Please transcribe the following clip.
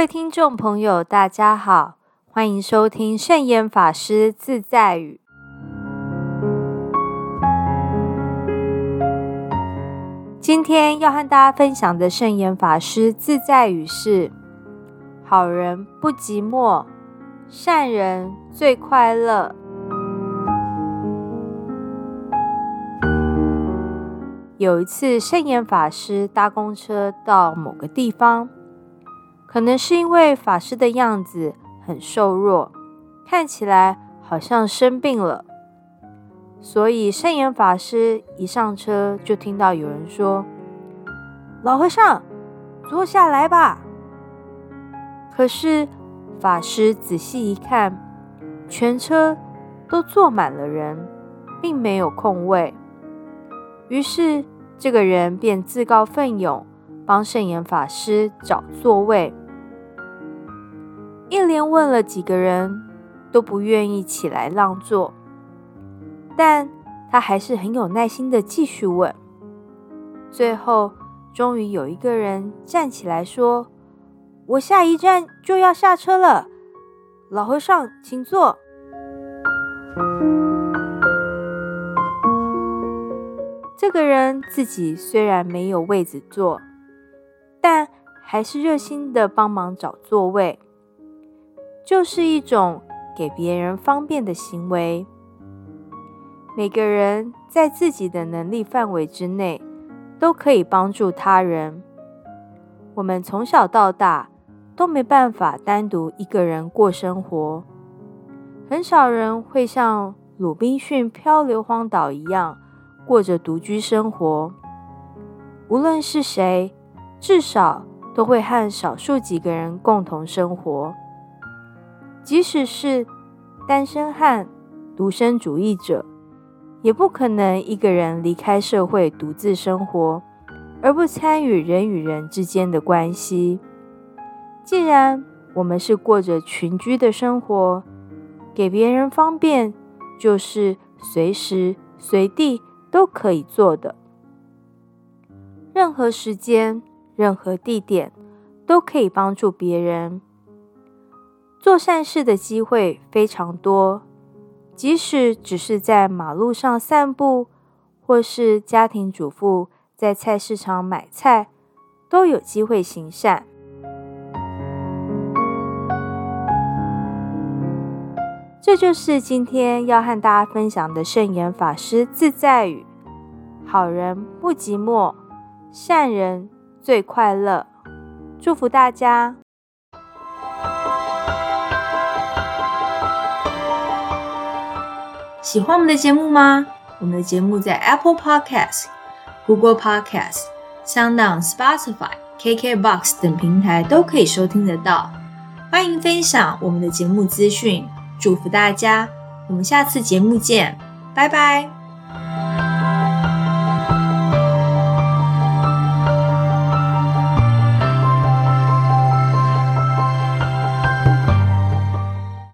各位听众朋友，大家好，欢迎收听圣严法师自在语。今天要和大家分享的圣严法师自在语是：好人不寂寞，善人最快乐。有一次，圣严法师搭公车到某个地方。可能是因为法师的样子很瘦弱，看起来好像生病了，所以圣严法师一上车就听到有人说：“老和尚，坐下来吧。”可是法师仔细一看，全车都坐满了人，并没有空位。于是这个人便自告奋勇帮圣严法师找座位。一连问了几个人，都不愿意起来让座，但他还是很有耐心的继续问。最后，终于有一个人站起来说：“我下一站就要下车了，老和尚，请坐。”这个人自己虽然没有位子坐，但还是热心的帮忙找座位。就是一种给别人方便的行为。每个人在自己的能力范围之内，都可以帮助他人。我们从小到大都没办法单独一个人过生活，很少人会像鲁滨逊漂流荒岛一样过着独居生活。无论是谁，至少都会和少数几个人共同生活。即使是单身汉、独身主义者，也不可能一个人离开社会独自生活，而不参与人与人之间的关系。既然我们是过着群居的生活，给别人方便，就是随时随地都可以做的。任何时间、任何地点，都可以帮助别人。做善事的机会非常多，即使只是在马路上散步，或是家庭主妇在菜市场买菜，都有机会行善。这就是今天要和大家分享的圣严法师自在语：好人不寂寞，善人最快乐。祝福大家！喜欢我们的节目吗？我们的节目在 Apple Podcast、Google Podcast、SoundOn、Spotify、KKBox 等平台都可以收听得到。欢迎分享我们的节目资讯，祝福大家！我们下次节目见，拜拜。